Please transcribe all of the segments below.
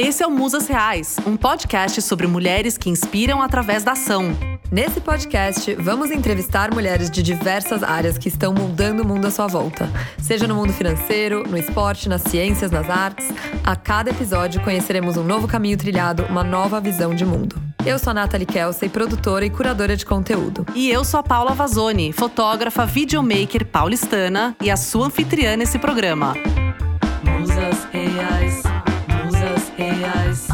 Esse é o Musas Reais, um podcast sobre mulheres que inspiram através da ação. Nesse podcast, vamos entrevistar mulheres de diversas áreas que estão mudando o mundo à sua volta. Seja no mundo financeiro, no esporte, nas ciências, nas artes. A cada episódio conheceremos um novo caminho trilhado, uma nova visão de mundo. Eu sou a Nathalie Kelsey, produtora e curadora de conteúdo. E eu sou a Paula Vazoni, fotógrafa, videomaker paulistana e a sua anfitriã nesse programa. Musas Reais. Reais.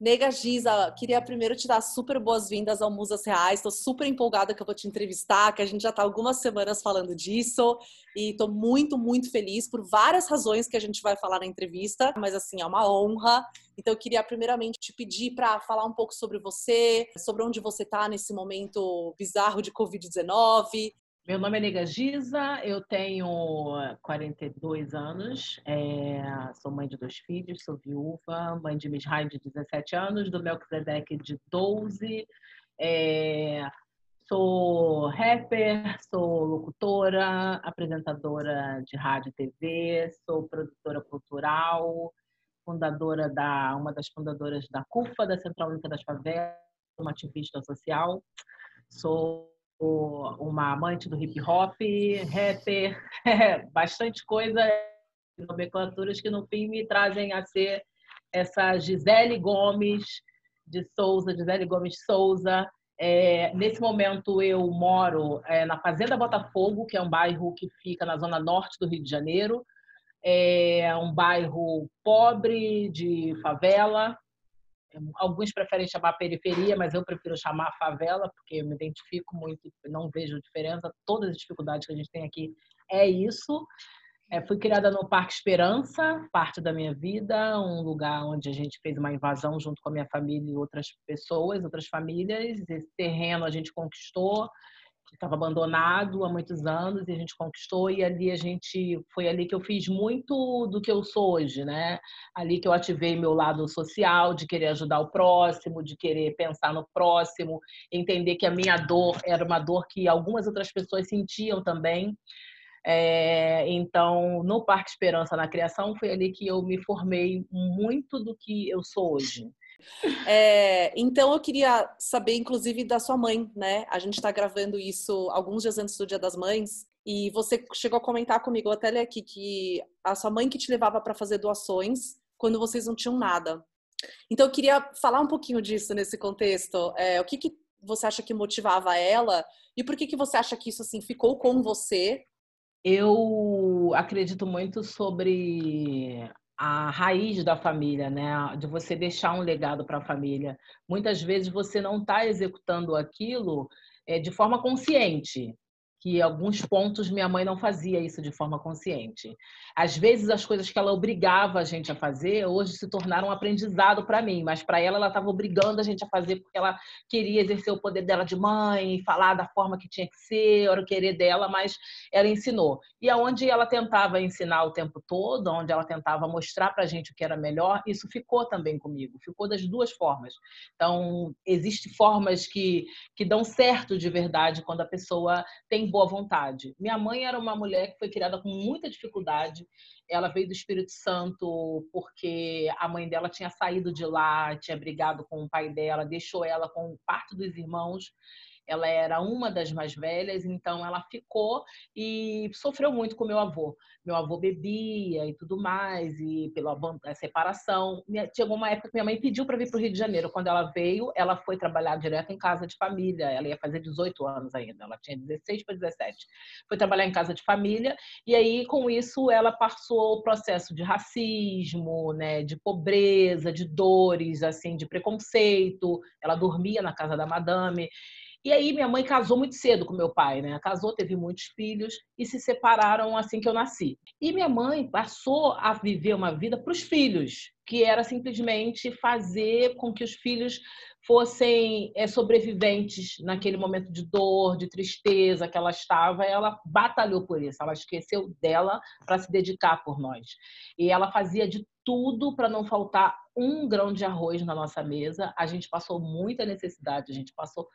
Nega Giza, queria primeiro te dar super boas-vindas ao Musas Reais. Estou super empolgada que eu vou te entrevistar, que a gente já está algumas semanas falando disso e estou muito, muito feliz por várias razões que a gente vai falar na entrevista, mas assim, é uma honra. Então eu queria primeiramente te pedir para falar um pouco sobre você, sobre onde você está nesse momento bizarro de Covid-19, meu nome é Nega Giza, eu tenho 42 anos, é, sou mãe de dois filhos, sou viúva, mãe de Mishai de 17 anos, do Melchizedek de 12, é, sou rapper, sou locutora, apresentadora de rádio e TV, sou produtora cultural, fundadora da, uma das fundadoras da CUFA, da Central Única das Favelas, uma ativista social, sou uma amante do hip hop, rapper, bastante coisa, nomenclaturas que no fim me trazem a ser essa Gisele Gomes de Souza, Gisele Gomes Souza. É, nesse momento eu moro é, na Fazenda Botafogo, que é um bairro que fica na zona norte do Rio de Janeiro. É um bairro pobre, de favela, Alguns preferem chamar periferia, mas eu prefiro chamar favela, porque eu me identifico muito, não vejo diferença. Todas as dificuldades que a gente tem aqui é isso. É, fui criada no Parque Esperança, parte da minha vida, um lugar onde a gente fez uma invasão junto com a minha família e outras pessoas, outras famílias. Esse terreno a gente conquistou, estava abandonado há muitos anos e a gente conquistou e ali a gente foi ali que eu fiz muito do que eu sou hoje, né? Ali que eu ativei meu lado social, de querer ajudar o próximo, de querer pensar no próximo, entender que a minha dor era uma dor que algumas outras pessoas sentiam também. É, então, no Parque Esperança na criação foi ali que eu me formei muito do que eu sou hoje. É, então eu queria saber, inclusive, da sua mãe, né? A gente está gravando isso alguns dias antes do Dia das Mães. E você chegou a comentar comigo, até ler aqui, que a sua mãe que te levava para fazer doações quando vocês não tinham nada. Então eu queria falar um pouquinho disso nesse contexto. É, o que, que você acha que motivava ela e por que, que você acha que isso assim ficou com você? Eu acredito muito sobre a raiz da família, né? De você deixar um legado para a família. Muitas vezes você não está executando aquilo é, de forma consciente que alguns pontos minha mãe não fazia isso de forma consciente. Às vezes as coisas que ela obrigava a gente a fazer hoje se tornaram um aprendizado para mim, mas para ela ela estava obrigando a gente a fazer porque ela queria exercer o poder dela de mãe, falar da forma que tinha que ser, era o querer dela, mas ela ensinou. E aonde ela tentava ensinar o tempo todo, onde ela tentava mostrar para a gente o que era melhor, isso ficou também comigo, ficou das duas formas. Então, existem formas que, que dão certo de verdade quando a pessoa tem boa vontade. Minha mãe era uma mulher que foi criada com muita dificuldade. Ela veio do Espírito Santo porque a mãe dela tinha saído de lá, tinha brigado com o pai dela, deixou ela com parte dos irmãos ela era uma das mais velhas, então ela ficou e sofreu muito com meu avô. Meu avô bebia e tudo mais, e pela separação. Chegou uma época que minha mãe pediu para vir para o Rio de Janeiro. Quando ela veio, ela foi trabalhar direto em casa de família. Ela ia fazer 18 anos ainda, ela tinha 16 para 17. Foi trabalhar em casa de família, e aí com isso ela passou o processo de racismo, né, de pobreza, de dores, assim, de preconceito. Ela dormia na casa da madame. E aí minha mãe casou muito cedo com meu pai, né? Casou, teve muitos filhos e se separaram assim que eu nasci. E minha mãe passou a viver uma vida para os filhos, que era simplesmente fazer com que os filhos fossem é, sobreviventes naquele momento de dor, de tristeza que ela estava, ela batalhou por isso, ela esqueceu dela para se dedicar por nós. E ela fazia de tudo para não faltar um grão de arroz na nossa mesa. A gente passou muita necessidade, a gente passou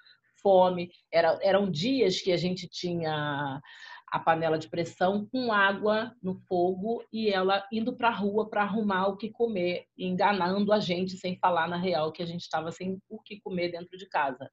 fome. Era, eram dias que a gente tinha a panela de pressão com água no fogo e ela indo para a rua para arrumar o que comer, enganando a gente sem falar na real que a gente estava sem o que comer dentro de casa.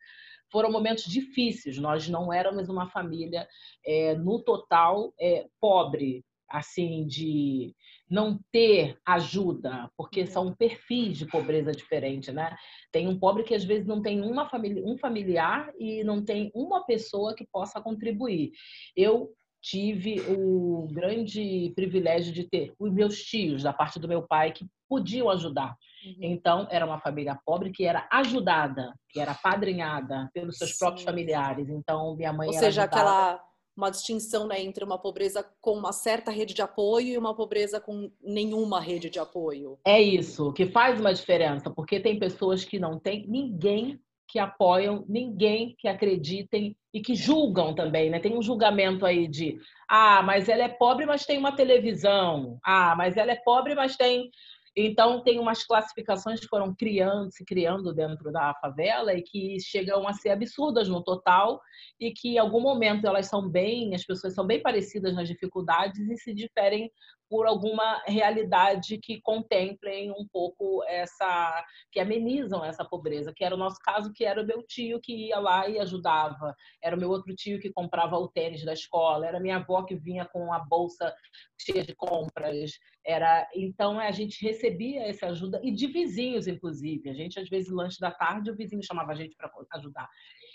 Foram momentos difíceis, nós não éramos uma família é, no total é, pobre, assim, de não ter ajuda, porque são perfis de pobreza diferentes, né? Tem um pobre que às vezes não tem uma família, um familiar e não tem uma pessoa que possa contribuir. Eu tive o grande privilégio de ter os meus tios da parte do meu pai que podiam ajudar. Uhum. Então, era uma família pobre que era ajudada, que era padrinhada pelos seus Sim. próprios familiares. Então, minha mãe Ou seja, ajudada. aquela uma distinção né, entre uma pobreza com uma certa rede de apoio e uma pobreza com nenhuma rede de apoio. É isso, que faz uma diferença, porque tem pessoas que não têm ninguém que apoiam, ninguém que acreditem e que julgam também, né? Tem um julgamento aí de, ah, mas ela é pobre, mas tem uma televisão. Ah, mas ela é pobre, mas tem então, tem umas classificações que foram criando, se criando dentro da favela e que chegam a ser absurdas no total e que em algum momento elas são bem, as pessoas são bem parecidas nas dificuldades e se diferem por alguma realidade que contemplem um pouco essa, que amenizam essa pobreza, que era o nosso caso, que era o meu tio que ia lá e ajudava, era o meu outro tio que comprava o tênis da escola, era minha avó que vinha com a bolsa cheia de compras, era então a gente recebia essa ajuda e de vizinhos inclusive, a gente às vezes lanche da tarde o vizinho chamava a gente para ajudar.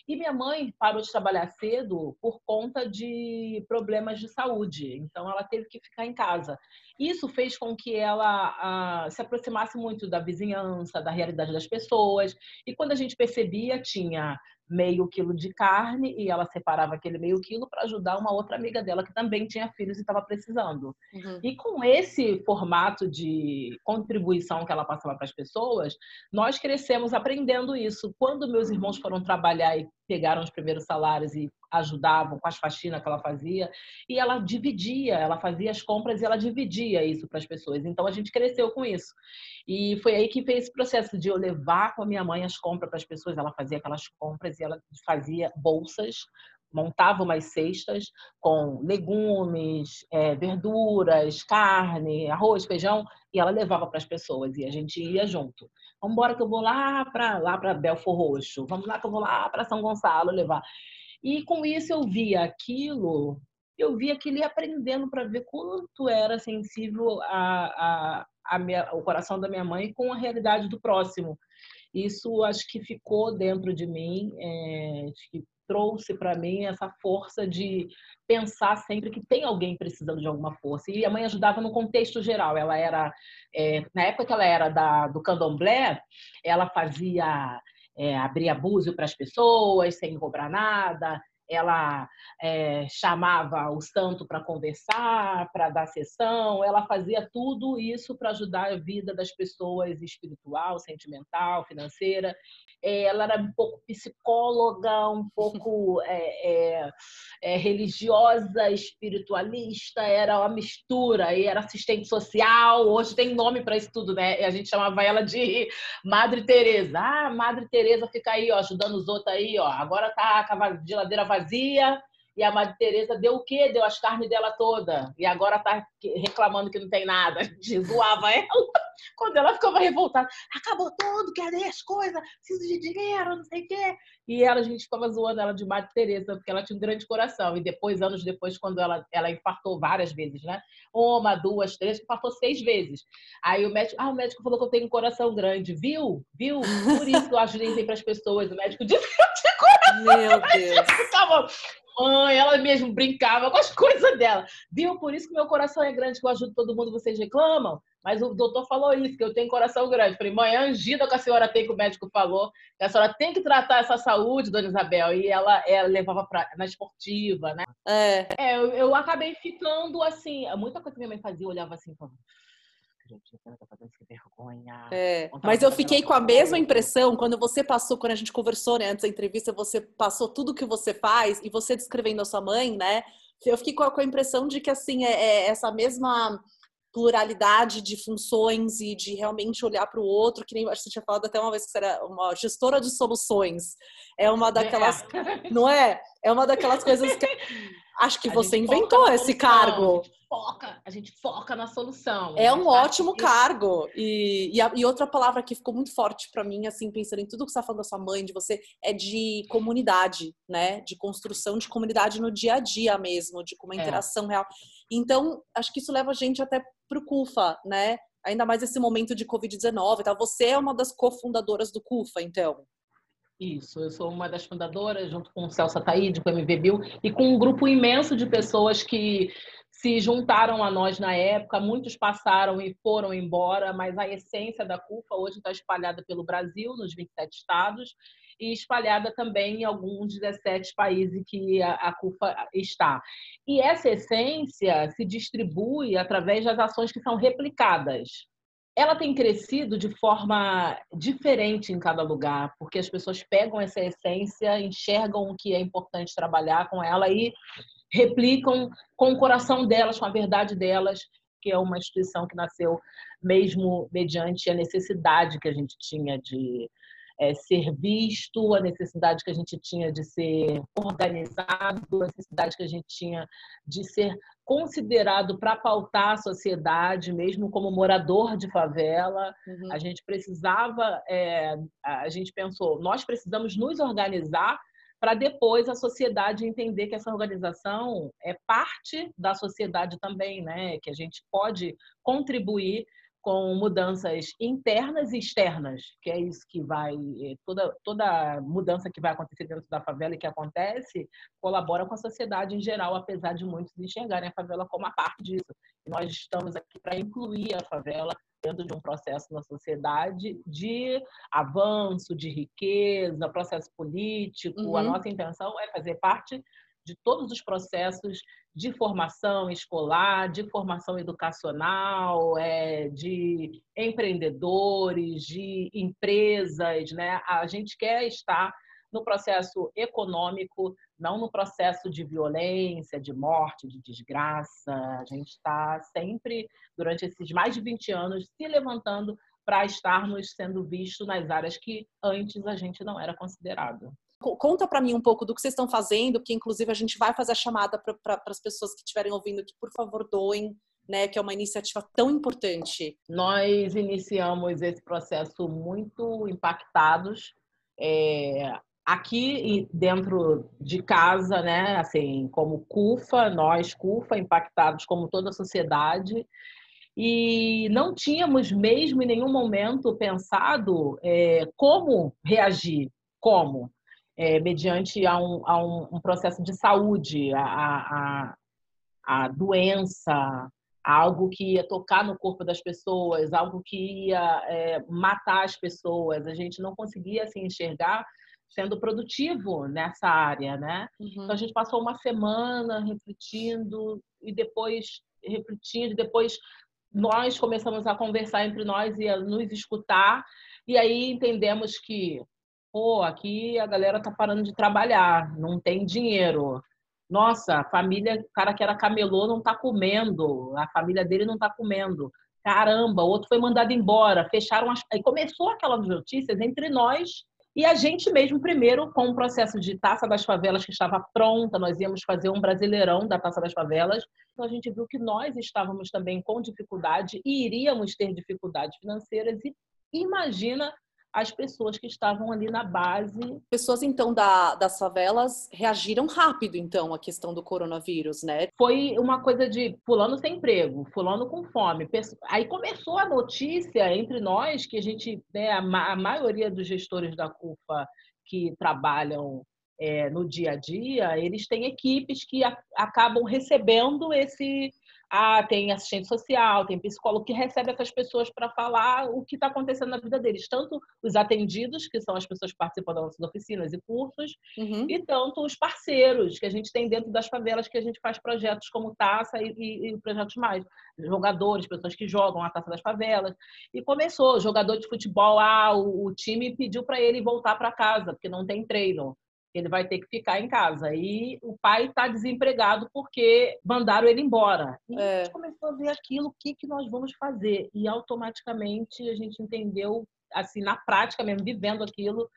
E minha mãe parou de trabalhar cedo por conta de problemas de saúde, então ela teve que ficar em casa. Isso fez com que ela se aproximasse muito da vizinhança, da realidade das pessoas. E quando a gente percebia, tinha meio quilo de carne e ela separava aquele meio quilo para ajudar uma outra amiga dela que também tinha filhos e estava precisando. Uhum. E com esse formato de contribuição que ela passava para as pessoas, nós crescemos aprendendo isso. Quando meus irmãos foram trabalhar e pegaram os primeiros salários e ajudavam com as faxinas que ela fazia, e ela dividia, ela fazia as compras e ela dividia isso para as pessoas. Então a gente cresceu com isso. E foi aí que fez esse processo de eu levar com a minha mãe as compras para as pessoas. Ela fazia aquelas compras e ela fazia bolsas montava umas cestas com legumes, é, verduras, carne, arroz, feijão, e ela levava para as pessoas e a gente ia junto. Vamos embora que eu vou lá para lá para Belfor Roxo. Vamos lá que eu vou lá para São Gonçalo levar. E com isso eu via aquilo, eu via aquilo e aprendendo para ver quanto era sensível a, a, a minha, o coração da minha mãe com a realidade do próximo. Isso acho que ficou dentro de mim, é, acho que trouxe para mim essa força de pensar sempre que tem alguém precisando de alguma força. E a mãe ajudava no contexto geral. Ela era, é, na época que ela era da, do candomblé, ela fazia é, abria búzio para as pessoas sem cobrar nada, ela é, chamava o santo para conversar, para dar sessão, ela fazia tudo isso para ajudar a vida das pessoas espiritual, sentimental, financeira. Ela era um pouco psicóloga, um pouco é, é, religiosa, espiritualista, era uma mistura, e era assistente social, hoje tem nome para isso tudo, né? A gente chamava ela de Madre Teresa. Ah, Madre Teresa fica aí, ó, ajudando os outros aí, ó. Agora tá a geladeira vazia, e a Madre Teresa deu o quê? Deu as carnes dela toda. E agora tá reclamando que não tem nada. Zoava ela. Quando ela ficava revoltada, acabou tudo, cadê as coisas? Preciso de dinheiro, não sei o quê. E ela, a gente ficava zoando ela de Madre Teresa, porque ela tinha um grande coração. E depois, anos depois, quando ela, ela infartou várias vezes, né? Uma, duas, três, infartou seis vezes. Aí o médico, ah, o médico falou que eu tenho um coração grande. Viu? Viu? Por isso que eu ajudei para as pessoas. O médico disse que eu tinha. Meu Deus. Ficava, mãe, ela mesmo brincava com as coisas dela. Viu? Por isso que meu coração é grande, que eu ajudo todo mundo, vocês reclamam. Mas o doutor falou isso, que eu tenho coração grande. Falei, mãe, é angida que a senhora tem, que o médico falou, que a senhora tem que tratar essa saúde, dona Isabel. E ela, ela levava pra, na esportiva, né? É. é eu, eu acabei ficando assim. Muita coisa que minha mãe fazia, eu olhava assim, falando, vergonha. É, mas eu fiquei com a mesma impressão quando você passou, quando a gente conversou né, antes da entrevista, você passou tudo que você faz e você descrevendo a sua mãe, né? Eu fiquei com a, com a impressão de que assim é, é essa mesma pluralidade de funções e de realmente olhar para o outro, que nem acho que você tinha falado até uma vez que você era uma gestora de soluções. É uma daquelas, é. não é? É uma daquelas coisas que acho que a você inventou esse cargo foca, a gente foca na solução. É um ótimo cargo. E, e, a, e, outra palavra que ficou muito forte para mim, assim, pensando em tudo que você está falando da sua mãe, de você, é de comunidade, né? De construção de comunidade no dia a dia mesmo, de uma é. interação é. real. Então, acho que isso leva a gente até para o CUFA, né? Ainda mais esse momento de Covid-19 tal. Você é uma das cofundadoras do CUFA, então. Isso, eu sou uma das fundadoras, junto com o Celso Ataíde, com o MV Bill, e com um grupo imenso de pessoas que se juntaram a nós na época, muitos passaram e foram embora, mas a essência da CUFA hoje está espalhada pelo Brasil, nos 27 estados, e espalhada também em alguns 17 países que a, CUFA está. E essa essência se distribui através das ações que são replicadas. Ela tem crescido de forma diferente em cada lugar, porque as pessoas pegam essa essência, enxergam o que é importante trabalhar com ela e replicam com o coração delas, com a verdade delas, que é uma instituição que nasceu mesmo mediante a necessidade que a gente tinha de é, ser visto, a necessidade que a gente tinha de ser organizado, a necessidade que a gente tinha de ser considerado para pautar a sociedade, mesmo como morador de favela. Uhum. A gente precisava, é, a gente pensou, nós precisamos nos organizar para depois a sociedade entender que essa organização é parte da sociedade também, né? Que a gente pode contribuir com mudanças internas e externas, que é isso que vai eh, toda toda mudança que vai acontecer dentro da favela e que acontece colabora com a sociedade em geral, apesar de muitos enxergarem a favela como a parte disso. E nós estamos aqui para incluir a favela dentro de um processo na sociedade de avanço, de riqueza, processo político. Uhum. A nossa intenção é fazer parte de todos os processos de formação escolar, de formação educacional, é, de empreendedores, de empresas, né? A gente quer estar no processo econômico, não no processo de violência, de morte, de desgraça. A gente está sempre, durante esses mais de 20 anos, se levantando para estarmos sendo vistos nas áreas que antes a gente não era considerado. Conta para mim um pouco do que vocês estão fazendo, que inclusive a gente vai fazer a chamada para pra, as pessoas que estiverem ouvindo que, por favor, doem, né, que é uma iniciativa tão importante. Nós iniciamos esse processo muito impactados. É, aqui dentro de casa, né, assim, como CUFA, nós CUFA, impactados como toda a sociedade, e não tínhamos mesmo em nenhum momento pensado é, como reagir, como é, mediante a um, a um, processo de saúde, a, a, a doença, algo que ia tocar no corpo das pessoas, algo que ia é, matar as pessoas. A gente não conseguia se assim, enxergar sendo produtivo nessa área, né? Uhum. Então a gente passou uma semana refletindo e depois refletindo, depois nós começamos a conversar entre nós e a nos escutar e aí entendemos que pô, aqui a galera tá parando de trabalhar, não tem dinheiro. Nossa, a família, o cara que era camelô não tá comendo, a família dele não tá comendo. Caramba, outro foi mandado embora, fecharam as... Aí começou aquelas notícias entre nós e a gente mesmo, primeiro, com o processo de Taça das Favelas que estava pronta, nós íamos fazer um brasileirão da Taça das Favelas. Então a gente viu que nós estávamos também com dificuldade e iríamos ter dificuldades financeiras. E imagina as pessoas que estavam ali na base. Pessoas, então, da, das favelas reagiram rápido, então, à questão do coronavírus, né? Foi uma coisa de fulano sem emprego, fulano com fome. Aí começou a notícia entre nós que a gente, né, a, a maioria dos gestores da CUFA que trabalham é, no dia a dia, eles têm equipes que acabam recebendo esse ah, tem assistente social, tem psicólogo que recebe essas pessoas para falar o que está acontecendo na vida deles, tanto os atendidos, que são as pessoas que participam das nossas oficinas e cursos, uhum. e tanto os parceiros que a gente tem dentro das favelas, que a gente faz projetos como Taça e, e, e projetos mais, jogadores, pessoas que jogam a Taça das Favelas. E começou, jogador de futebol, ah, o, o time pediu para ele voltar para casa, porque não tem treino. Ele vai ter que ficar em casa. E o pai está desempregado porque mandaram ele embora. E é. a gente começou a ver aquilo, o que, que nós vamos fazer? E automaticamente a gente entendeu, assim, na prática mesmo, vivendo aquilo,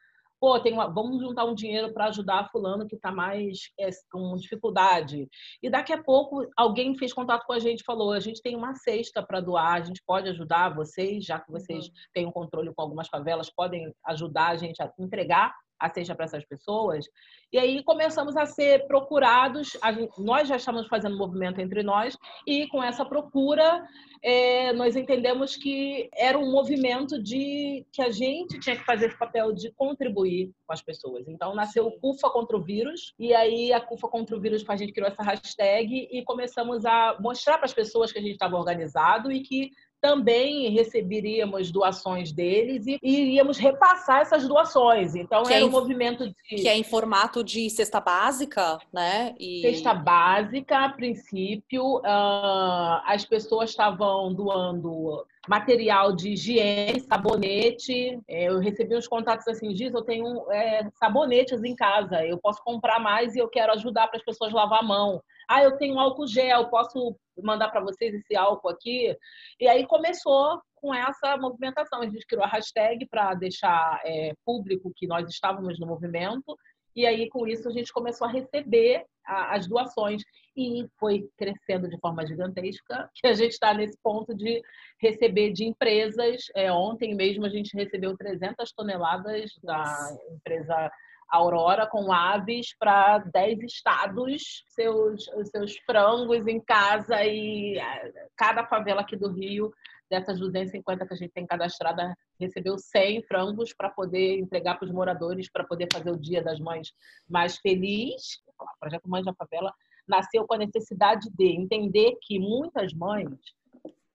pô, tem uma, vamos juntar um dinheiro para ajudar fulano que está mais é, com dificuldade. E daqui a pouco alguém fez contato com a gente falou, a gente tem uma cesta para doar, a gente pode ajudar vocês, já que vocês uhum. têm um controle com algumas favelas, podem ajudar a gente a entregar a cesta para essas pessoas. E aí começamos a ser procurados, a gente, nós já estamos fazendo movimento entre nós, e com essa procura é, nós entendemos que era um movimento de que a gente tinha que fazer esse papel de contribuir com as pessoas. Então nasceu o CUFA contra o vírus, e aí a CUFA contra o vírus a gente criou essa hashtag e começamos a mostrar para as pessoas que a gente estava organizado e que também receberíamos doações deles e iríamos repassar essas doações. Então, que é era é um movimento de... Que é em formato de cesta básica, né? E... Cesta básica, a princípio. Uh, as pessoas estavam doando material de higiene, sabonete. É, eu recebi uns contatos assim, diz, eu tenho é, sabonetes em casa, eu posso comprar mais e eu quero ajudar para as pessoas lavar a mão. Ah, eu tenho álcool gel, posso mandar para vocês esse álcool aqui? E aí começou com essa movimentação. A gente criou a hashtag para deixar é, público que nós estávamos no movimento. E aí, com isso, a gente começou a receber a, as doações. E foi crescendo de forma gigantesca, que a gente está nesse ponto de receber de empresas. É, ontem mesmo a gente recebeu 300 toneladas da empresa Aurora com aves para 10 estados, seus, seus frangos em casa e é, cada favela aqui do Rio, dessas 250 que a gente tem cadastrada, recebeu 100 frangos para poder entregar para os moradores, para poder fazer o Dia das Mães mais feliz. O projeto Mães da Favela nasceu com a necessidade de entender que muitas mães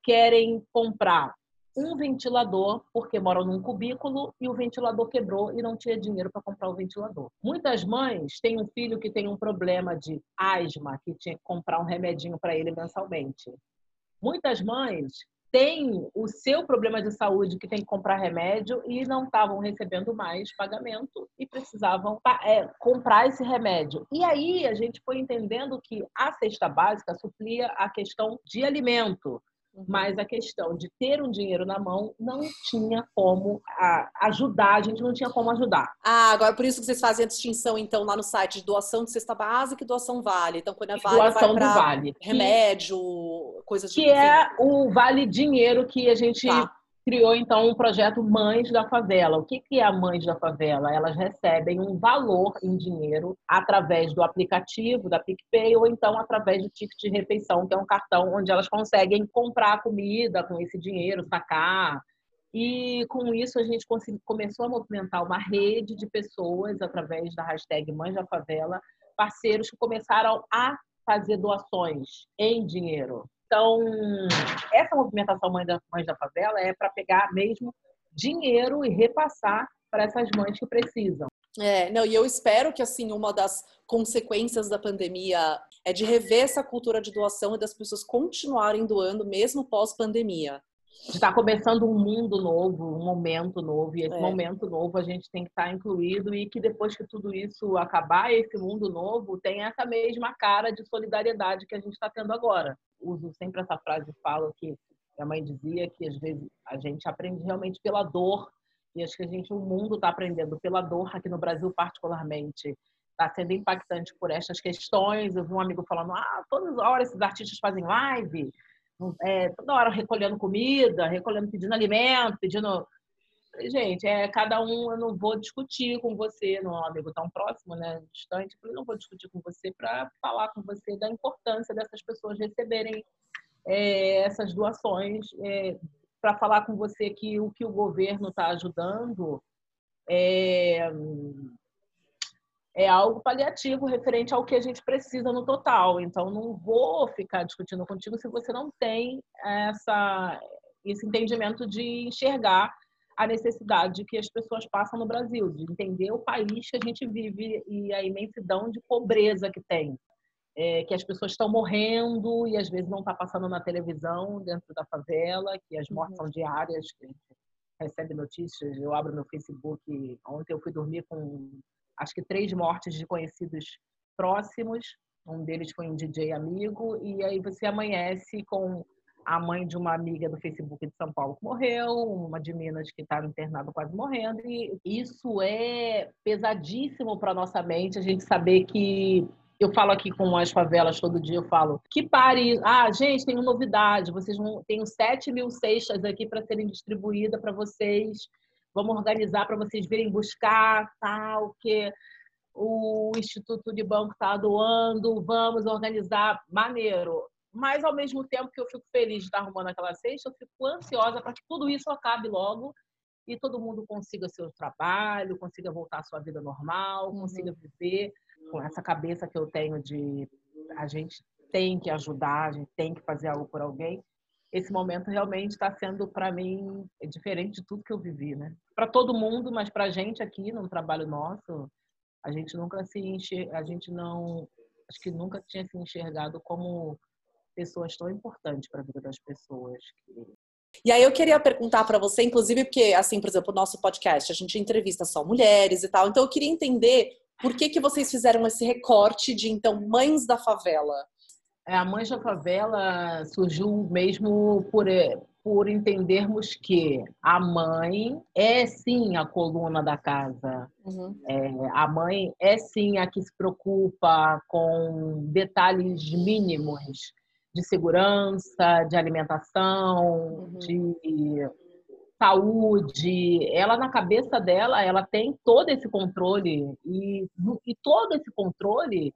querem comprar um ventilador porque moram num cubículo e o ventilador quebrou e não tinha dinheiro para comprar o ventilador. Muitas mães têm um filho que tem um problema de asma, que tinha que comprar um remedinho para ele mensalmente. Muitas mães têm o seu problema de saúde que tem que comprar remédio e não estavam recebendo mais pagamento e precisavam é, comprar esse remédio. E aí a gente foi entendendo que a cesta básica suplia a questão de alimento mas a questão de ter um dinheiro na mão não tinha como ajudar, a gente não tinha como ajudar. Ah, agora por isso que vocês fazem a distinção, então, lá no site de doação de cesta básica e doação vale. Então, quando é vale, doação vai do vale. remédio, coisas de... Que é o vale dinheiro que a gente tá criou então um projeto Mães da Favela. O que é a Mães da Favela? Elas recebem um valor em dinheiro através do aplicativo da PicPay ou então através do ticket de refeição, que é um cartão onde elas conseguem comprar comida com esse dinheiro, sacar. E com isso a gente começou a movimentar uma rede de pessoas através da hashtag Mães da Favela, parceiros que começaram a fazer doações em dinheiro. Então, essa movimentação Mães da, Mães da Favela é para pegar mesmo dinheiro e repassar para essas mães que precisam. É, não, e eu espero que assim uma das consequências da pandemia é de rever essa cultura de doação e das pessoas continuarem doando mesmo pós-pandemia está começando um mundo novo, um momento novo, e esse é. momento novo a gente tem que estar incluído e que depois que tudo isso acabar, esse mundo novo tem essa mesma cara de solidariedade que a gente está tendo agora. Uso sempre essa frase, falo que minha mãe dizia que às vezes a gente aprende realmente pela dor e acho que a gente, o mundo está aprendendo pela dor aqui no Brasil particularmente. Está sendo impactante por estas questões. Eu vi um amigo falando, ah, todas as horas esses artistas fazem live, é, toda hora recolhendo comida, recolhendo, pedindo alimento, pedindo. Gente, é cada um, eu não vou discutir com você, não é um amigo tão próximo, né, distante, eu não vou discutir com você para falar com você da importância dessas pessoas receberem é, essas doações, é, para falar com você que o que o governo está ajudando é, é algo paliativo referente ao que a gente precisa no total. Então, não vou ficar discutindo contigo se você não tem essa, esse entendimento de enxergar a necessidade que as pessoas passam no Brasil, de entender o país que a gente vive e a imensidão de pobreza que tem. É, que as pessoas estão morrendo e às vezes não está passando na televisão dentro da favela, que as mortes uhum. são diárias, que a gente recebe notícias. Eu abro meu Facebook, ontem eu fui dormir com acho que três mortes de conhecidos próximos. Um deles foi um DJ amigo. E aí você amanhece com a mãe de uma amiga do Facebook de São Paulo que morreu, uma de Minas que está internada quase morrendo. E isso é pesadíssimo para nossa mente, a gente saber que eu falo aqui com as favelas todo dia, eu falo que pare. Ah, gente, tem uma novidade. Vocês vão. Tenho 7 mil cestas aqui para serem distribuídas para vocês. Vamos organizar para vocês virem buscar, tal, que o Instituto de Banco está doando. Vamos organizar. Maneiro. Mas, ao mesmo tempo que eu fico feliz de estar arrumando aquela cesta, eu fico ansiosa para que tudo isso acabe logo e todo mundo consiga seu trabalho, consiga voltar à sua vida normal, uhum. consiga viver com essa cabeça que eu tenho de a gente tem que ajudar, a gente tem que fazer algo por alguém. Esse momento realmente está sendo para mim diferente de tudo que eu vivi, né? Para todo mundo, mas para a gente aqui no trabalho nosso, a gente nunca se enxer... a gente não acho que nunca tinha se enxergado como pessoas tão importantes para a vida das pessoas. E aí eu queria perguntar para você, inclusive porque, assim, por exemplo, o nosso podcast, a gente entrevista só mulheres e tal, então eu queria entender por que, que vocês fizeram esse recorte de, então, Mães da Favela? É, a Mães da Favela surgiu mesmo por, é, por entendermos que a mãe é sim a coluna da casa. Uhum. É, a mãe é sim a que se preocupa com detalhes mínimos de segurança, de alimentação, uhum. de saúde, ela na cabeça dela, ela tem todo esse controle e, e todo esse controle,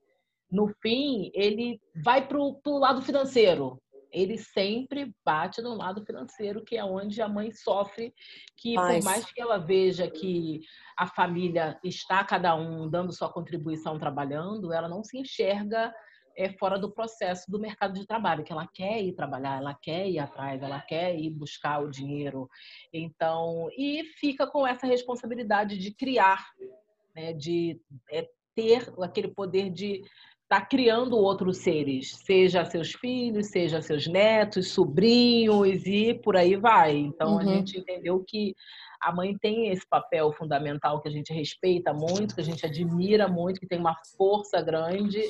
no fim, ele vai para o lado financeiro. Ele sempre bate no lado financeiro, que é onde a mãe sofre, que Mas... por mais que ela veja que a família está cada um dando sua contribuição trabalhando, ela não se enxerga é fora do processo do mercado de trabalho, que ela quer ir trabalhar, ela quer ir atrás, ela quer ir buscar o dinheiro. Então, e fica com essa responsabilidade de criar, né, de é, ter aquele poder de estar tá criando outros seres, seja seus filhos, seja seus netos, sobrinhos e por aí vai. Então, uhum. a gente entendeu que a mãe tem esse papel fundamental que a gente respeita muito, que a gente admira muito, que tem uma força grande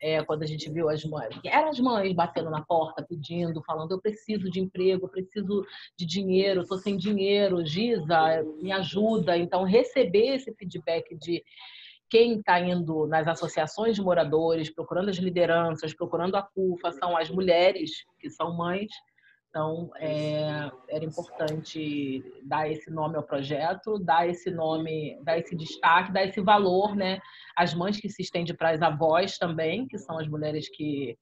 é, quando a gente viu as mães, eram as mães batendo na porta, pedindo, falando: eu preciso de emprego, eu preciso de dinheiro, estou sem dinheiro, Giza, me ajuda. Então, receber esse feedback de quem está indo nas associações de moradores, procurando as lideranças, procurando a CUFA, são as mulheres que são mães então, é, era importante dar esse nome ao projeto, dar esse nome, dar esse destaque, dar esse valor, né? As mães que se estende para as avós também, que são as mulheres que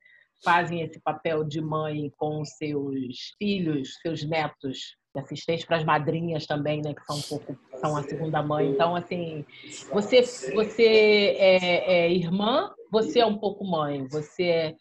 fazem esse papel de mãe com seus filhos, seus netos, assistentes para as madrinhas também, né? Que são um pouco são a segunda mãe. Então, assim, você você é, é irmã, você é um pouco mãe, você é,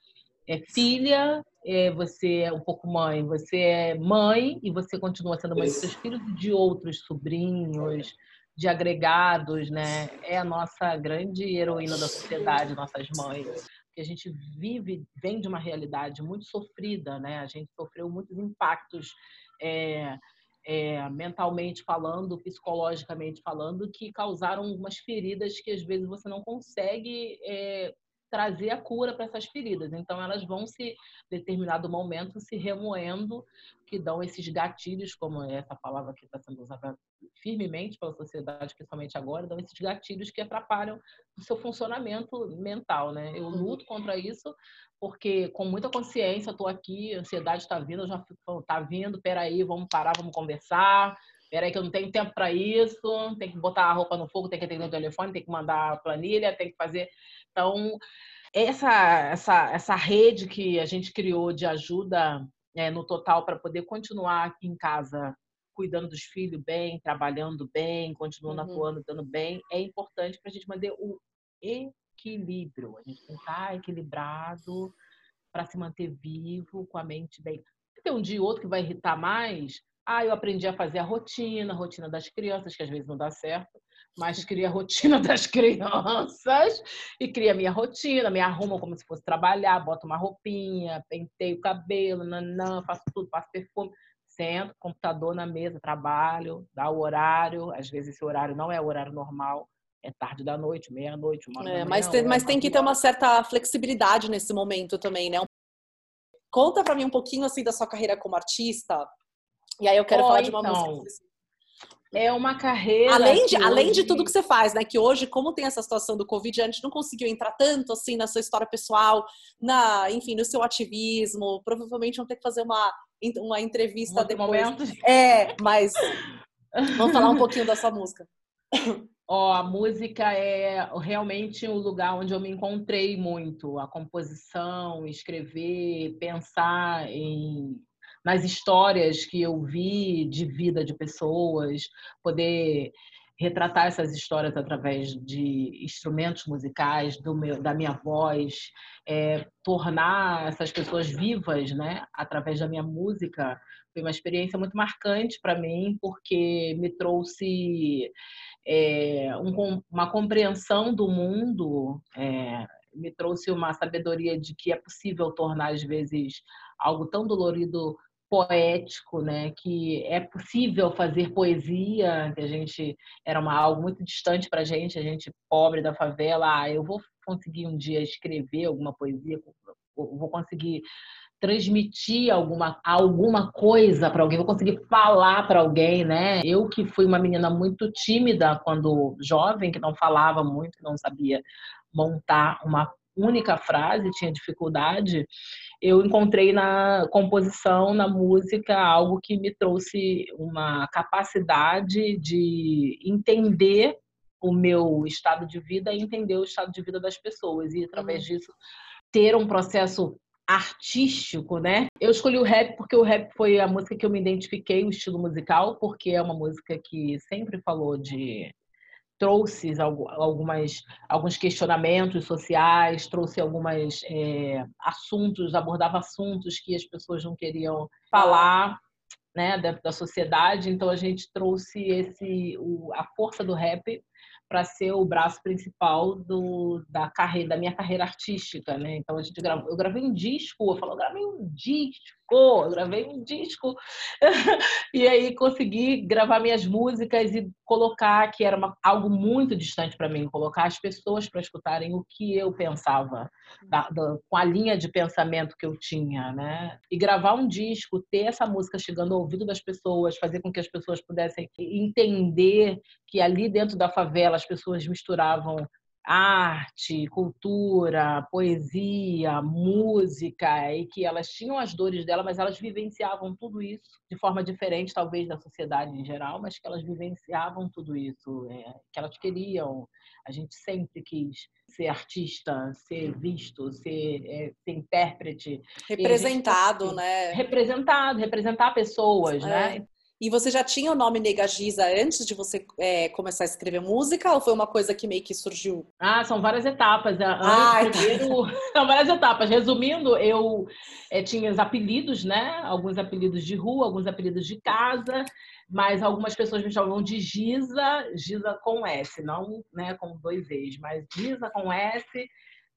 é filha é, você é um pouco mãe, você é mãe e você continua sendo mãe dos seus filhos e de outros sobrinhos, de agregados, né? É a nossa grande heroína da sociedade, nossas mães. Que a gente vive, vem de uma realidade muito sofrida, né? A gente sofreu muitos impactos é, é, mentalmente falando, psicologicamente falando, que causaram algumas feridas que às vezes você não consegue é, trazer a cura para essas feridas. Então, elas vão se, em determinado momento, se remoendo, que dão esses gatilhos, como essa palavra que está sendo usada firmemente pela sociedade, principalmente agora, dão esses gatilhos que atrapalham o seu funcionamento mental, né? Eu uhum. luto contra isso porque com muita consciência estou aqui, a ansiedade está vindo, eu já fico, tá vindo, peraí, vamos parar, vamos conversar, peraí que eu não tenho tempo para isso, tem que botar a roupa no fogo, tem que atender o telefone, tem que mandar a planilha, tem que fazer. Então, essa, essa, essa rede que a gente criou de ajuda é, no total para poder continuar aqui em casa cuidando dos filhos bem, trabalhando bem, continuando uhum. atuando, dando bem, é importante para a gente manter o equilíbrio. A gente tem que estar equilibrado para se manter vivo, com a mente bem. Tem um dia ou outro que vai irritar mais, ah, eu aprendi a fazer a rotina, a rotina das crianças, que às vezes não dá certo, mas cria a rotina das crianças e cria a minha rotina, me arrumo como se fosse trabalhar, boto uma roupinha, penteio o cabelo, nanã, faço tudo, passo perfume, sento, computador na mesa, trabalho, dá o horário, às vezes esse horário não é o horário normal, é tarde da noite, meia-noite, uma é, Mas tem, mas tem que ter uma certa flexibilidade nesse momento também, né? Conta para mim um pouquinho assim da sua carreira como artista. E aí eu quero oh, falar de uma então, música. É uma carreira. Além de, além de tudo que você faz, né? Que hoje, como tem essa situação do Covid, a gente não conseguiu entrar tanto assim na sua história pessoal, na, enfim, no seu ativismo. Provavelmente vão ter que fazer uma, uma entrevista Muito depois. Momento. É, mas vamos falar um pouquinho da sua música. Ó, oh, a música é realmente um lugar onde eu me encontrei muito. A composição, escrever, pensar em nas histórias que eu vi de vida de pessoas, poder retratar essas histórias através de instrumentos musicais, meu, da minha voz, é, tornar essas pessoas vivas, né, através da minha música, foi uma experiência muito marcante para mim, porque me trouxe é, um, uma compreensão do mundo, é, me trouxe uma sabedoria de que é possível tornar, às vezes, algo tão dolorido poético, né? Que é possível fazer poesia, que a gente era uma, algo muito distante para a gente, a gente pobre da favela. Ah, eu vou conseguir um dia escrever alguma poesia, vou conseguir transmitir alguma, alguma coisa para alguém, vou conseguir falar para alguém, né? Eu que fui uma menina muito tímida quando jovem, que não falava muito, não sabia montar uma única frase, tinha dificuldade, eu encontrei na composição, na música, algo que me trouxe uma capacidade de entender o meu estado de vida e entender o estado de vida das pessoas. E através uhum. disso ter um processo artístico, né? Eu escolhi o rap porque o rap foi a música que eu me identifiquei, o estilo musical, porque é uma música que sempre falou de trouxe algumas, alguns questionamentos sociais, trouxe alguns é, assuntos, abordava assuntos que as pessoas não queriam falar né, da, da sociedade. Então a gente trouxe esse o, a força do rap para ser o braço principal do, da carreira da minha carreira artística, né? Então a gente gravou, eu gravei um disco, eu falo, eu gravei um disco, eu gravei um disco e aí consegui gravar minhas músicas e colocar que era uma, algo muito distante para mim, colocar as pessoas para escutarem o que eu pensava, da, da, com a linha de pensamento que eu tinha, né? E gravar um disco, ter essa música chegando ao ouvido das pessoas, fazer com que as pessoas pudessem entender que ali dentro da favela as pessoas misturavam arte, cultura, poesia, música, e que elas tinham as dores dela, mas elas vivenciavam tudo isso de forma diferente, talvez, da sociedade em geral, mas que elas vivenciavam tudo isso, é, que elas queriam. A gente sempre quis ser artista, ser visto, ser, é, ser intérprete. Representado, né? Representado, representar pessoas, é. né? E você já tinha o nome Nega Giza antes de você é, começar a escrever música ou foi uma coisa que meio que surgiu? Ah, são várias etapas. Ah, primeiro, são várias etapas. Resumindo, eu é, tinha os apelidos, né? Alguns apelidos de rua, alguns apelidos de casa, mas algumas pessoas me chamavam de Giza, Giza com S, não né, com dois E's, mas Giza com S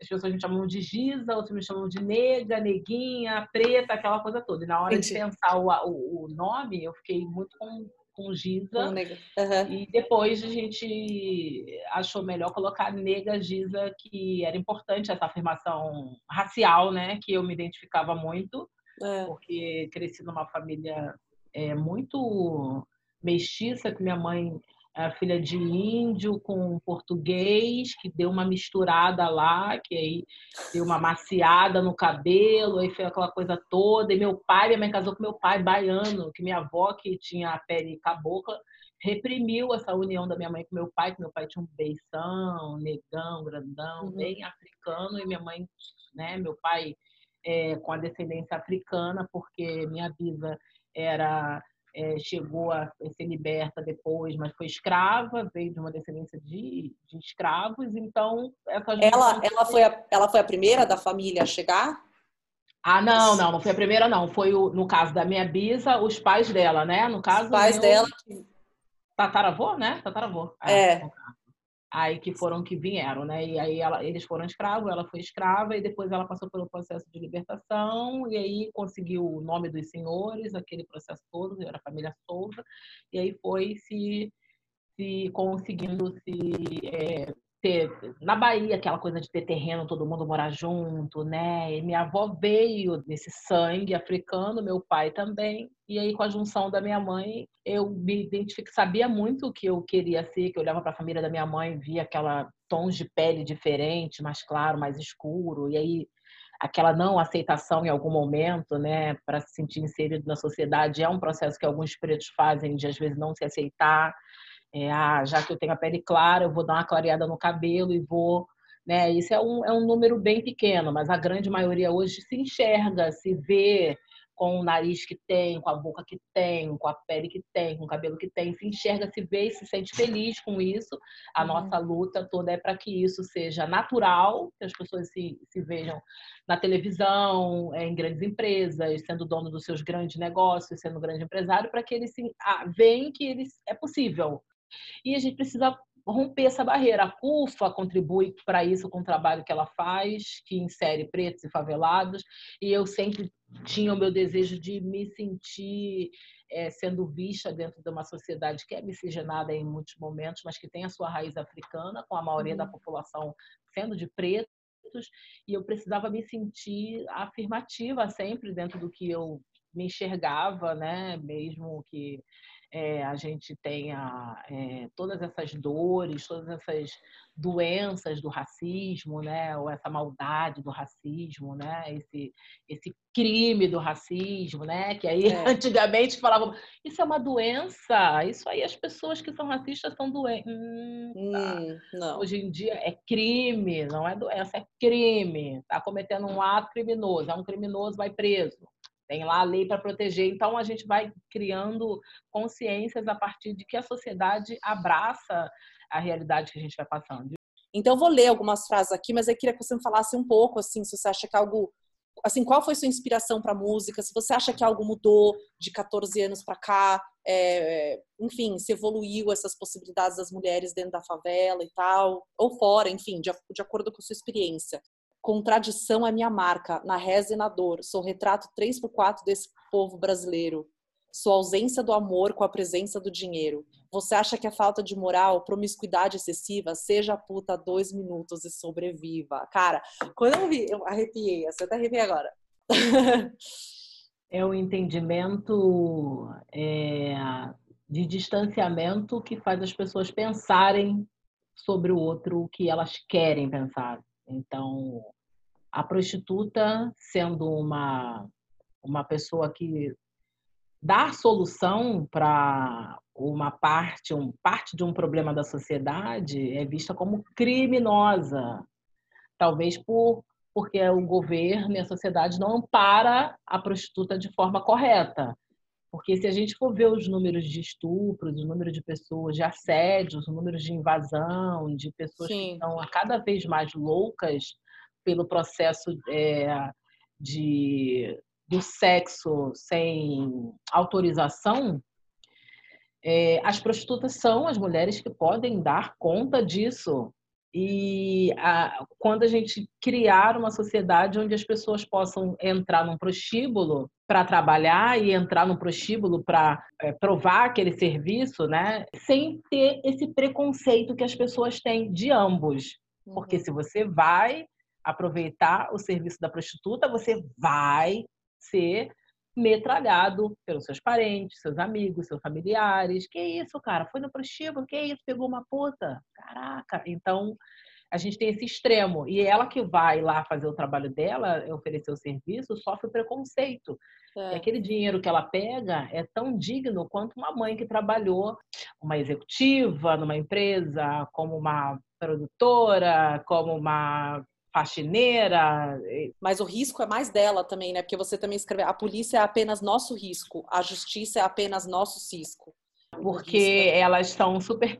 as pessoas me chamam de Giza, outros me chamam de nega, neguinha, preta, aquela coisa toda. E na hora Entendi. de pensar o, o, o, nome, eu fiquei muito com, com Giza. Uhum. E depois a gente achou melhor colocar nega Giza, que era importante essa afirmação racial, né? Que eu me identificava muito, é. porque cresci numa família é, muito mestiça, que minha mãe a filha de índio com português, que deu uma misturada lá, que aí deu uma maciada no cabelo, aí fez aquela coisa toda. E meu pai, minha mãe casou com meu pai, baiano, que minha avó, que tinha a pele cabocla, reprimiu essa união da minha mãe com meu pai, que meu pai tinha um beição, negão, grandão, uhum. bem africano, e minha mãe, né, meu pai é, com a descendência africana, porque minha bisa era é, chegou a ser liberta depois, mas foi escrava, veio de uma descendência de, de escravos, então ela ela foi a, ela foi a primeira da família a chegar? Ah, não, não, não foi a primeira, não. Foi o, no caso da minha bisa, os pais dela, né? No caso. Os pais meu... dela. Tataravô, né? Tataravô. É. é aí que foram que vieram, né? E aí ela, eles foram escravos, ela foi escrava e depois ela passou pelo processo de libertação e aí conseguiu o nome dos senhores, aquele processo todo, era a família Souza, e aí foi se se conseguindo se é, ter na Bahia aquela coisa de ter terreno, todo mundo morar junto, né? E minha avó veio desse sangue africano, meu pai também. E aí com a junção da minha mãe, eu me identifico, sabia muito o que eu queria ser, que eu olhava para a família da minha mãe, via aquela tons de pele diferente, mais claro, mais escuro, e aí aquela não aceitação em algum momento, né, para se sentir inserido na sociedade, é um processo que alguns pretos fazem de às vezes não se aceitar. É, ah, já que eu tenho a pele clara, eu vou dar uma clareada no cabelo e vou. Né? Isso é um, é um número bem pequeno, mas a grande maioria hoje se enxerga, se vê com o nariz que tem, com a boca que tem, com a pele que tem, com o cabelo que tem, se enxerga, se vê e se sente feliz com isso. A uhum. nossa luta toda é para que isso seja natural, que as pessoas se, se vejam na televisão, em grandes empresas, sendo dono dos seus grandes negócios, sendo um grande empresário, para que eles se, ah, veem que eles, é possível. E a gente precisa romper essa barreira. A CUFA contribui para isso com o trabalho que ela faz, que insere pretos e favelados, e eu sempre tinha o meu desejo de me sentir é, sendo vista dentro de uma sociedade que é miscigenada em muitos momentos, mas que tem a sua raiz africana, com a maioria uhum. da população sendo de pretos, e eu precisava me sentir afirmativa sempre dentro do que eu me enxergava, né? Mesmo que é, a gente tenha é, todas essas dores, todas essas doenças do racismo, né, ou essa maldade do racismo, né, esse esse crime do racismo, né, que aí é. antigamente falavam isso é uma doença, isso aí as pessoas que são racistas são doentes. Hum, tá. Hoje em dia é crime, não é doença, é crime. Está cometendo um ato criminoso, é um criminoso vai preso. Tem lá a lei para proteger. Então, a gente vai criando consciências a partir de que a sociedade abraça a realidade que a gente vai passando. Então, vou ler algumas frases aqui, mas eu queria que você me falasse um pouco, assim, se você acha que algo. Assim, qual foi sua inspiração para música? Se você acha que algo mudou de 14 anos para cá, é, enfim, se evoluiu essas possibilidades das mulheres dentro da favela e tal, ou fora, enfim, de, de acordo com a sua experiência. Contradição é minha marca, na reza e na dor. Sou retrato 3x4 desse povo brasileiro. Sou ausência do amor com a presença do dinheiro. Você acha que a falta de moral, promiscuidade excessiva, seja puta dois minutos e sobreviva? Cara, quando eu vi, eu arrepiei, você até arrepiei agora. é o entendimento é, de distanciamento que faz as pessoas pensarem sobre o outro o que elas querem pensar. Então, a prostituta sendo uma, uma pessoa que dá solução para uma parte, um, parte de um problema da sociedade é vista como criminosa. Talvez por porque o governo e a sociedade não ampara a prostituta de forma correta. Porque se a gente for ver os números de estupros, os números de pessoas de assédio, os números de invasão, de pessoas Sim. que estão cada vez mais loucas pelo processo é, de, do sexo sem autorização, é, as prostitutas são as mulheres que podem dar conta disso. E a, quando a gente criar uma sociedade onde as pessoas possam entrar num prostíbulo para trabalhar e entrar num prostíbulo para é, provar aquele serviço, né, sem ter esse preconceito que as pessoas têm de ambos. Porque uhum. se você vai aproveitar o serviço da prostituta, você vai ser metralhado pelos seus parentes, seus amigos, seus familiares. Que isso, cara? Foi no prostíbulo? Que isso? Pegou uma puta? Caraca! Então, a gente tem esse extremo. E ela que vai lá fazer o trabalho dela, oferecer o serviço, sofre preconceito. É. E aquele dinheiro que ela pega é tão digno quanto uma mãe que trabalhou, uma executiva numa empresa, como uma produtora, como uma faxineira. Mas o risco é mais dela também, né? Porque você também escreve, a polícia é apenas nosso risco, a justiça é apenas nosso cisco. Porque elas são super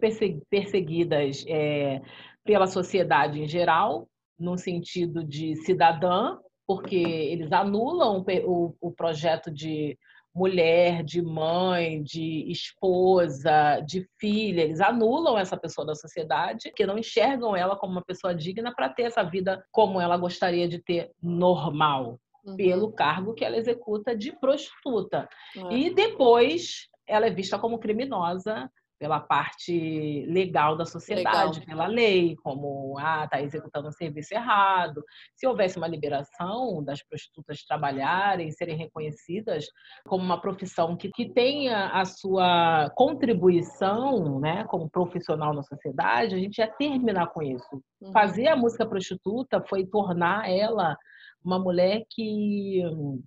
perseguidas é, pela sociedade em geral, no sentido de cidadã, porque eles anulam o, o projeto de mulher, de mãe, de esposa, de filha, eles anulam essa pessoa da sociedade, que não enxergam ela como uma pessoa digna para ter essa vida como ela gostaria de ter normal, uhum. pelo cargo que ela executa de prostituta. Uhum. E depois ela é vista como criminosa pela parte legal da sociedade, legal. pela lei, como ah, está executando um serviço errado. Se houvesse uma liberação das prostitutas trabalharem, serem reconhecidas como uma profissão que, que tenha a sua contribuição né, como profissional na sociedade, a gente ia terminar com isso. Uhum. Fazer a música prostituta foi tornar ela uma mulher que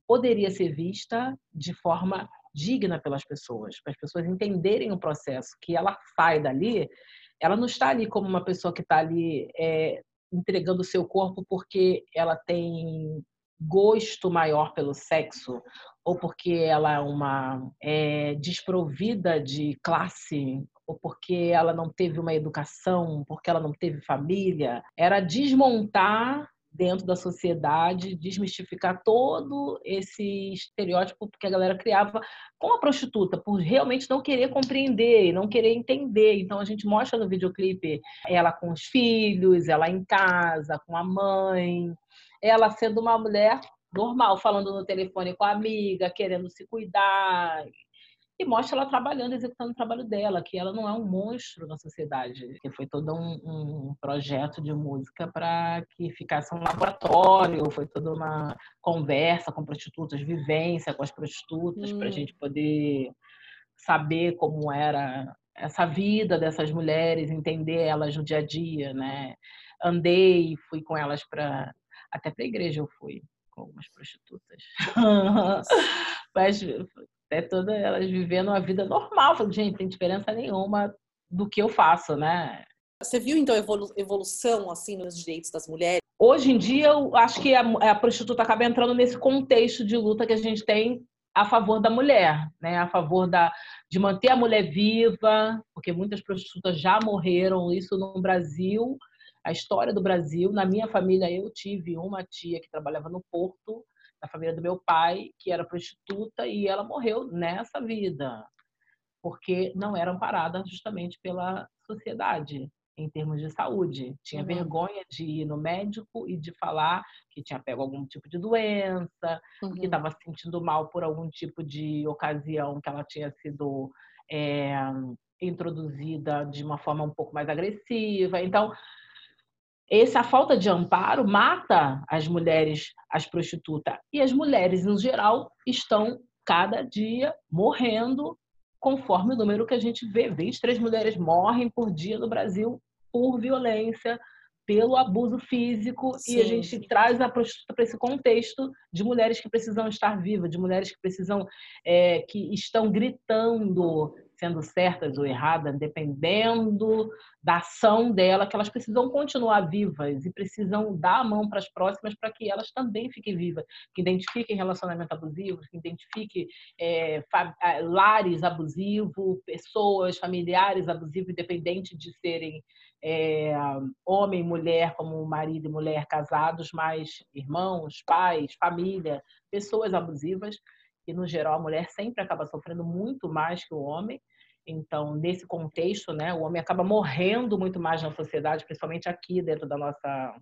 poderia ser vista de forma digna pelas pessoas, para as pessoas entenderem o processo, que ela sai dali, ela não está ali como uma pessoa que está ali é, entregando o seu corpo porque ela tem gosto maior pelo sexo ou porque ela é uma é, desprovida de classe ou porque ela não teve uma educação, porque ela não teve família, era desmontar dentro da sociedade, desmistificar todo esse estereótipo que a galera criava com a prostituta, por realmente não querer compreender, não querer entender. Então a gente mostra no videoclipe ela com os filhos, ela em casa, com a mãe, ela sendo uma mulher normal, falando no telefone com a amiga, querendo se cuidar, e mostra ela trabalhando, executando o trabalho dela, que ela não é um monstro na sociedade, que foi todo um, um projeto de música para que ficasse um laboratório, foi toda uma conversa com prostitutas, vivência com as prostitutas, hum. para a gente poder saber como era essa vida dessas mulheres, entender elas no dia a dia, né? Andei, fui com elas para até para a igreja eu fui com algumas prostitutas. Mas é todas elas vivendo uma vida normal. Falei, gente, não tem diferença nenhuma do que eu faço, né? Você viu então evolução assim nos direitos das mulheres? Hoje em dia, eu acho que a, a prostituta acaba entrando nesse contexto de luta que a gente tem a favor da mulher, né? A favor da de manter a mulher viva, porque muitas prostitutas já morreram isso no Brasil. A história do Brasil, na minha família eu tive uma tia que trabalhava no porto da família do meu pai, que era prostituta, e ela morreu nessa vida, porque não era amparada justamente pela sociedade em termos de saúde. Tinha uhum. vergonha de ir no médico e de falar que tinha pego algum tipo de doença, uhum. que estava se sentindo mal por algum tipo de ocasião que ela tinha sido é, introduzida de uma forma um pouco mais agressiva. Então, essa falta de amparo mata as mulheres, as prostitutas. E as mulheres, em geral, estão cada dia morrendo, conforme o número que a gente vê. 23 mulheres morrem por dia no Brasil por violência, pelo abuso físico. Sim. E a gente traz a prostituta para esse contexto de mulheres que precisam estar vivas, de mulheres que precisam, é, que estão gritando sendo certas ou erradas, dependendo da ação dela, que elas precisam continuar vivas e precisam dar a mão para as próximas para que elas também fiquem vivas, que identifiquem relacionamento abusivo, que identifiquem é, lares abusivos, pessoas, familiares abusivos, independente de serem é, homem, mulher, como marido e mulher casados, mas irmãos, pais, família, pessoas abusivas que no geral a mulher sempre acaba sofrendo muito mais que o homem. Então, nesse contexto, né, o homem acaba morrendo muito mais na sociedade, principalmente aqui dentro da nossa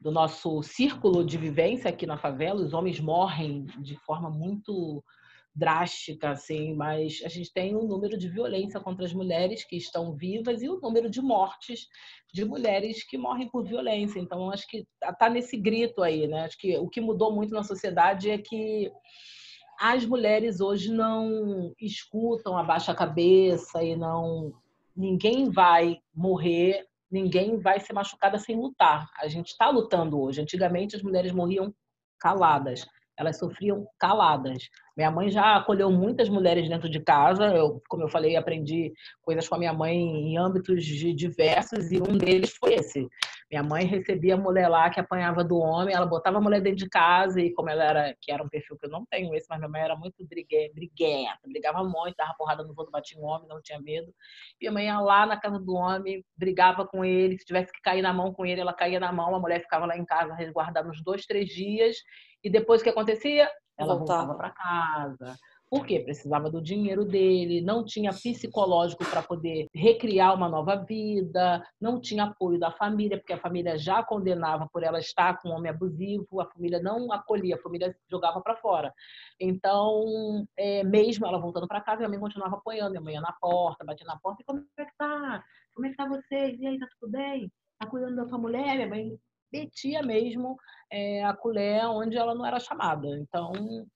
do nosso círculo de vivência aqui na favela, os homens morrem de forma muito drástica, assim, mas a gente tem um número de violência contra as mulheres que estão vivas e o número de mortes de mulheres que morrem por violência. Então, acho que está nesse grito aí, né? Acho que o que mudou muito na sociedade é que as mulheres hoje não escutam, abaixam a cabeça e não. Ninguém vai morrer, ninguém vai ser machucada sem lutar. A gente está lutando hoje. Antigamente as mulheres morriam caladas elas sofriam caladas. Minha mãe já acolheu muitas mulheres dentro de casa. Eu, como eu falei, aprendi coisas com a minha mãe em âmbitos diversos e um deles foi esse. Minha mãe recebia a mulher lá que apanhava do homem, ela botava a mulher dentro de casa e como ela era, que era um perfil que eu não tenho esse, mas minha mãe era muito briguenta, brigava muito, dava porrada no outro, batia um homem, não tinha medo. E a mãe ia lá na casa do homem, brigava com ele, se tivesse que cair na mão com ele, ela caía na mão, a mulher ficava lá em casa resguardada uns dois, três dias e depois o que acontecia? Ela voltava, voltava para casa. Por quê? Precisava do dinheiro dele, não tinha psicológico para poder recriar uma nova vida, não tinha apoio da família, porque a família já condenava por ela estar com um homem abusivo, a família não acolhia, a família jogava para fora. Então, é, mesmo ela voltando para casa, minha mãe continuava apoiando, minha mãe ia na porta, batia na porta, e como é que tá? Como é que tá vocês? E aí, tá tudo bem? Tá cuidando da sua mulher? Minha mãe metia mesmo é, a colher onde ela não era chamada. Então,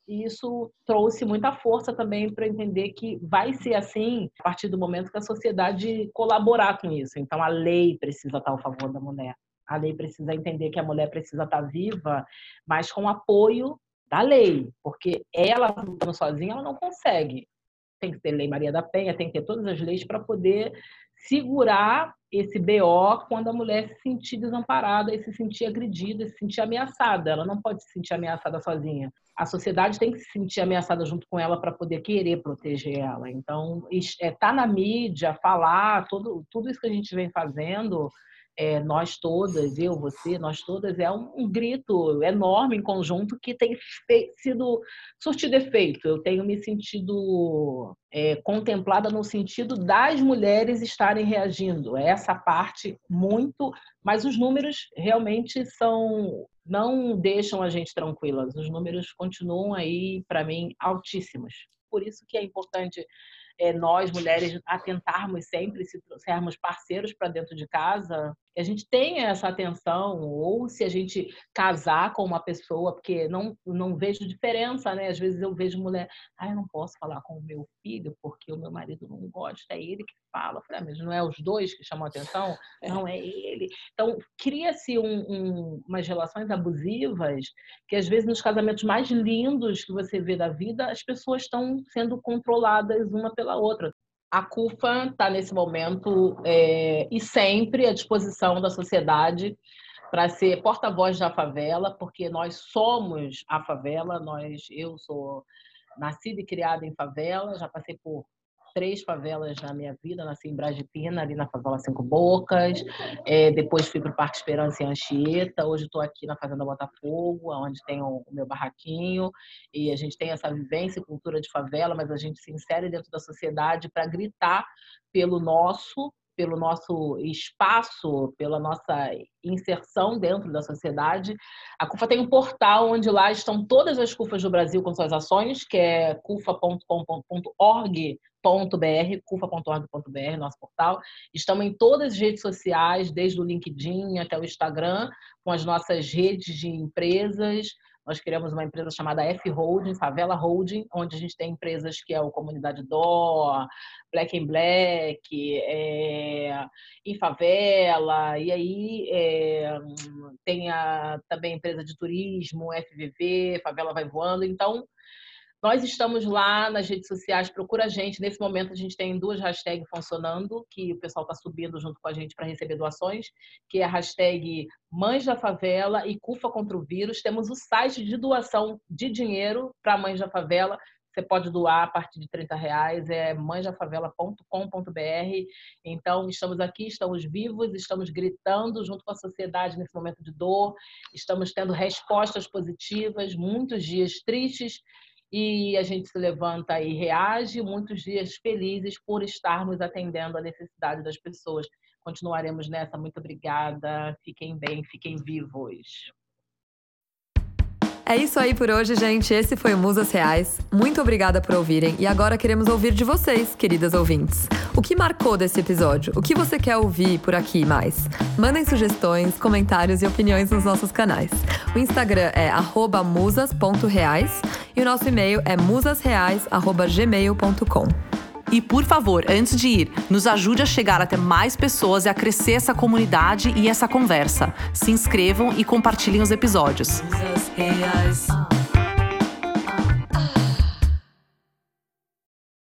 isso trouxe muita força também para entender que vai ser assim a partir do momento que a sociedade colaborar com isso. Então, a lei precisa estar ao favor da mulher. A lei precisa entender que a mulher precisa estar viva, mas com apoio da lei, porque ela sozinha ela não consegue. Tem que ter lei Maria da Penha, tem que ter todas as leis para poder segurar esse BO quando a mulher se sentir desamparada e se sentir agredida, se sentir ameaçada. Ela não pode se sentir ameaçada sozinha. A sociedade tem que se sentir ameaçada junto com ela para poder querer proteger ela. Então, é, tá na mídia, falar, tudo, tudo isso que a gente vem fazendo é, nós todas, eu, você, nós todas, é um, um grito enorme em conjunto que tem sido surtido efeito. Eu tenho me sentido é, contemplada no sentido das mulheres estarem reagindo. É essa parte muito, mas os números realmente são não deixam a gente tranquilas. Os números continuam aí para mim altíssimos. Por isso que é importante é, nós, mulheres, atentarmos sempre, se trouxermos parceiros para dentro de casa, a gente tenha essa atenção, ou se a gente casar com uma pessoa, porque não, não vejo diferença, né? Às vezes eu vejo mulher, ah, eu não posso falar com o meu filho porque o meu marido não gosta, é ele que fala. Eu falei, ah, mas não é os dois que chamam a atenção? É. Não, é ele. Então, cria-se um, um, umas relações abusivas que, às vezes, nos casamentos mais lindos que você vê da vida, as pessoas estão sendo controladas uma pela outra. A CUFA está nesse momento é, e sempre à disposição da sociedade para ser porta-voz da favela, porque nós somos a favela, nós, eu sou nascida e criada em favela, já passei por três favelas na minha vida. Nasci em Brasipina, ali na favela Cinco Bocas. É, depois fui para o Parque Esperança em Anchieta. Hoje estou aqui na Fazenda Botafogo, onde tenho o meu barraquinho. E a gente tem essa vivência e cultura de favela, mas a gente se insere dentro da sociedade para gritar pelo nosso pelo nosso espaço, pela nossa inserção dentro da sociedade. A CUFA tem um portal onde lá estão todas as CUFAs do Brasil com suas ações, que é cufa.com.org cufa.org.br, cufa.org.br, nosso portal. Estamos em todas as redes sociais, desde o LinkedIn até o Instagram, com as nossas redes de empresas. Nós criamos uma empresa chamada F Holding, Favela Holding, onde a gente tem empresas que é o Comunidade Dó, Black and Black, é, em favela, e aí é, tem a, também a empresa de turismo, FVV, Favela Vai Voando. Então, nós estamos lá nas redes sociais, procura a gente. Nesse momento a gente tem duas hashtags funcionando, que o pessoal está subindo junto com a gente para receber doações, que é a hashtag Mães da Favela e CUFA contra o Vírus. Temos o site de doação de dinheiro para Mães da Favela. Você pode doar a partir de 30 reais, é mãesdafavela.com.br. Então, estamos aqui, estamos vivos, estamos gritando junto com a sociedade nesse momento de dor, estamos tendo respostas positivas, muitos dias tristes, e a gente se levanta e reage, muitos dias felizes por estarmos atendendo a necessidade das pessoas. Continuaremos nessa. Muito obrigada. Fiquem bem, fiquem vivos. É isso aí por hoje, gente. Esse foi o Musas Reais. Muito obrigada por ouvirem e agora queremos ouvir de vocês, queridas ouvintes. O que marcou desse episódio? O que você quer ouvir por aqui mais? Mandem sugestões, comentários e opiniões nos nossos canais. O Instagram é musas.reais e o nosso e-mail é musasreais@gmail.com. E por favor, antes de ir, nos ajude a chegar até mais pessoas e a crescer essa comunidade e essa conversa. Se inscrevam e compartilhem os episódios.